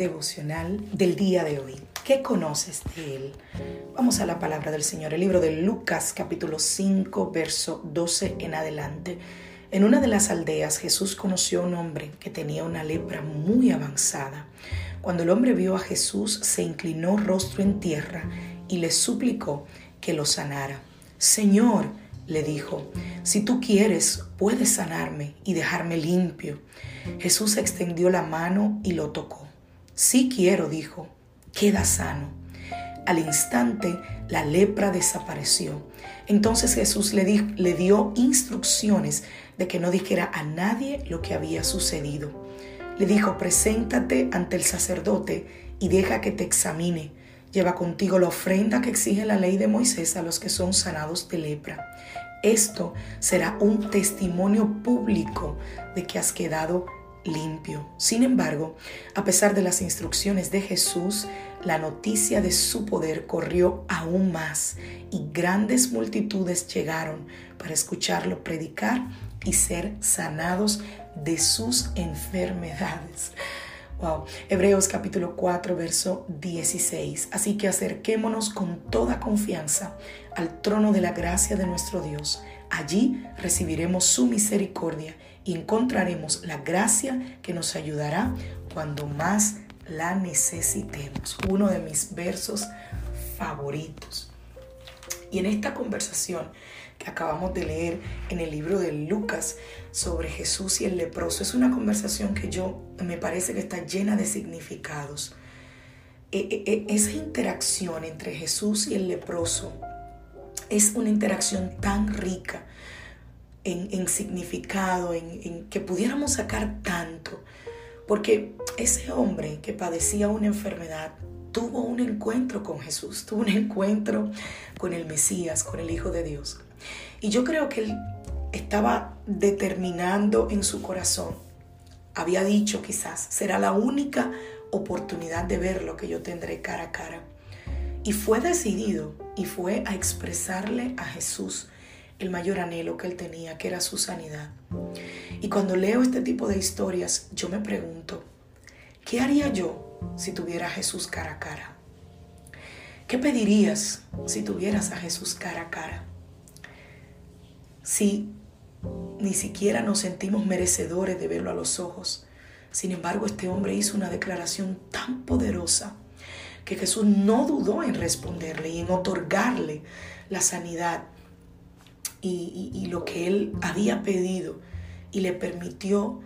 Devocional del día de hoy. ¿Qué conoces de él? Vamos a la palabra del Señor, el libro de Lucas capítulo 5, verso 12 en adelante. En una de las aldeas Jesús conoció a un hombre que tenía una lepra muy avanzada. Cuando el hombre vio a Jesús, se inclinó rostro en tierra y le suplicó que lo sanara. Señor, le dijo, si tú quieres, puedes sanarme y dejarme limpio. Jesús extendió la mano y lo tocó. Sí quiero, dijo, queda sano. Al instante la lepra desapareció. Entonces Jesús le, le dio instrucciones de que no dijera a nadie lo que había sucedido. Le dijo, preséntate ante el sacerdote y deja que te examine. Lleva contigo la ofrenda que exige la ley de Moisés a los que son sanados de lepra. Esto será un testimonio público de que has quedado limpio. Sin embargo, a pesar de las instrucciones de Jesús, la noticia de su poder corrió aún más y grandes multitudes llegaron para escucharlo predicar y ser sanados de sus enfermedades. Wow. Hebreos capítulo 4, verso 16. Así que acerquémonos con toda confianza al trono de la gracia de nuestro Dios. Allí recibiremos su misericordia y encontraremos la gracia que nos ayudará cuando más la necesitemos. Uno de mis versos favoritos. Y en esta conversación que acabamos de leer en el libro de Lucas sobre Jesús y el leproso, es una conversación que yo me parece que está llena de significados. E, e, e, esa interacción entre Jesús y el leproso es una interacción tan rica en, significado, en, que pudiéramos sacar tanto. Porque ese hombre que padecía una enfermedad tuvo un encuentro con Jesús, tuvo un encuentro con el Mesías, con el Hijo de Dios. Y yo creo que él estaba determinando en su corazón, había dicho quizás, será la única oportunidad de ver lo que yo tendré cara a cara. Y fue decidido y fue a expresarle a Jesús el mayor anhelo que él tenía, que era su sanidad. Y cuando leo este tipo de historias, yo me pregunto, ¿qué haría yo si tuviera a Jesús cara a cara? ¿Qué pedirías si tuvieras a Jesús cara a cara? Si ni siquiera nos sentimos merecedores de verlo a los ojos. Sin embargo, este hombre hizo una declaración tan poderosa que Jesús no dudó en responderle y en otorgarle la sanidad y, lo que él había pedido y le permitió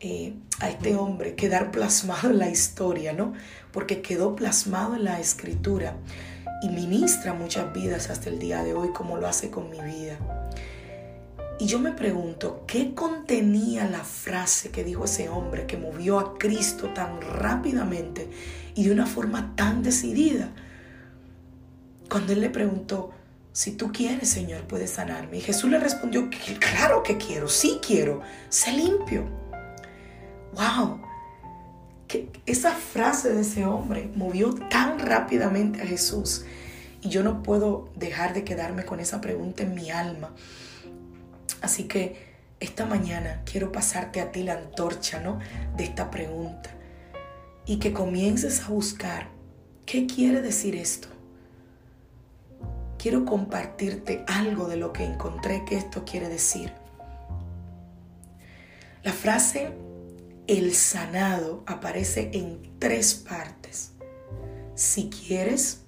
eh, a este hombre quedar plasmado en la historia, ¿no? Porque quedó plasmado en la escritura y ministra muchas vidas hasta el día de hoy como lo hace con mi vida. Y yo me pregunto, ¿qué contenía la frase que dijo ese hombre que movió a Cristo tan rápidamente y de una forma tan decidida? Cuando él le preguntó, si tú quieres, Señor, puedes sanarme. Y Jesús le respondió, claro que quiero, sí quiero, sé limpio. ¡Wow! Que esa frase de ese hombre movió tan rápidamente a Jesús. Y yo no puedo dejar de quedarme con esa pregunta en mi alma. Así que esta mañana quiero pasarte a ti la antorcha, ¿no? De esta pregunta. Y que comiences a buscar qué quiere decir esto quiero compartirte algo de lo que encontré que esto quiere decir. La frase el sanado aparece en tres partes. Si quieres,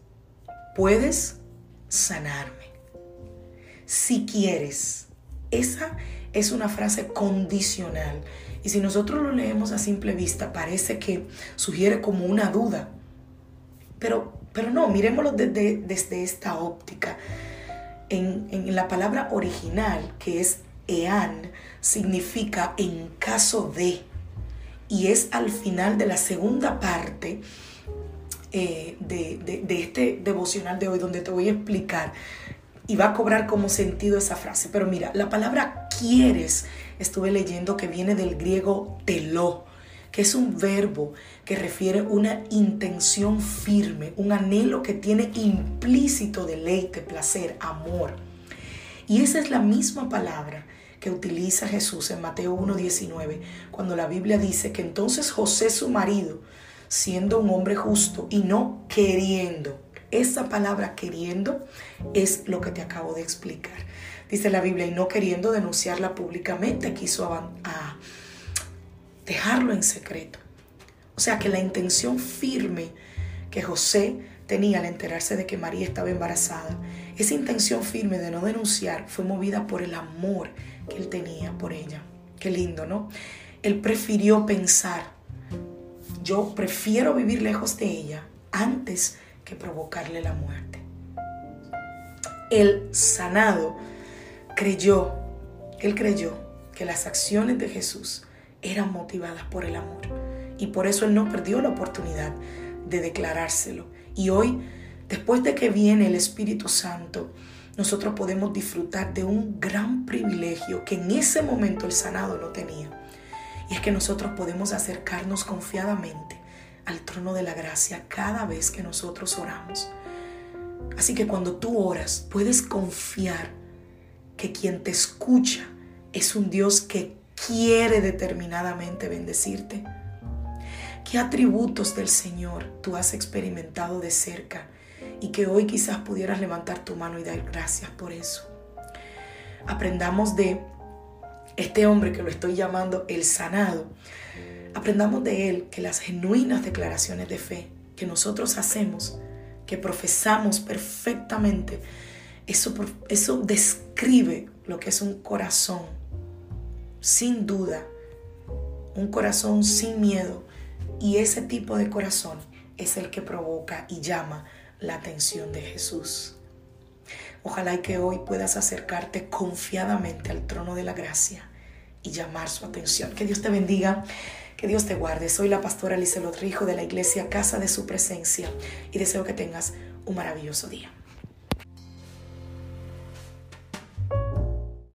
puedes sanarme. Si quieres, esa es una frase condicional. Y si nosotros lo leemos a simple vista, parece que sugiere como una duda. Pero pero no, miremoslo desde, desde esta óptica. en, en la palabra original, que es ean, significa en caso de. Y es al final de la segunda parte eh, de, de, este devocional de hoy donde te voy a explicar y va a cobrar como sentido esa frase. Pero mira, la palabra quieres, estuve leyendo que viene del griego telo, es un verbo que refiere una intención firme, un anhelo que tiene implícito deleite, placer, amor. Y esa es la misma palabra que utiliza Jesús en Mateo 1.19, cuando la Biblia dice que entonces José su marido, siendo un hombre justo y no queriendo, esa palabra queriendo es lo que te acabo de explicar. Dice la Biblia, y no queriendo denunciarla públicamente, quiso a, dejarlo en secreto. O sea que la intención firme que José tenía al enterarse de que María estaba embarazada, esa intención firme de no denunciar fue movida por el amor que él tenía por ella. Qué lindo, ¿no? Él prefirió pensar, yo prefiero vivir lejos de ella antes que provocarle la muerte. El sanado creyó, él creyó que las acciones de Jesús eran motivadas por el amor y por eso él no perdió la oportunidad de declarárselo. Y hoy, después de que viene el Espíritu Santo, nosotros podemos disfrutar de un gran privilegio que en ese momento el sanado no tenía. Y es que nosotros podemos acercarnos confiadamente al trono de la gracia cada vez que nosotros oramos. Así que cuando tú oras, puedes confiar que quien te escucha es un Dios que quiere determinadamente bendecirte. ¿Qué atributos del Señor tú has experimentado de cerca y que hoy quizás pudieras levantar tu mano y dar gracias por eso. Aprendamos de este hombre que lo estoy llamando el sanado. Aprendamos de él que las genuinas declaraciones de fe que nosotros hacemos, que profesamos perfectamente, eso, eso describe lo que es un corazón, sin duda, un corazón sin miedo. Y ese tipo de corazón es el que provoca y llama la atención de Jesús. Ojalá y que hoy puedas acercarte confiadamente al trono de la gracia y llamar su atención. Que Dios te bendiga, que Dios te guarde. Soy la pastora Lizelot Rijo de la iglesia Casa de Su Presencia y deseo que tengas un maravilloso día.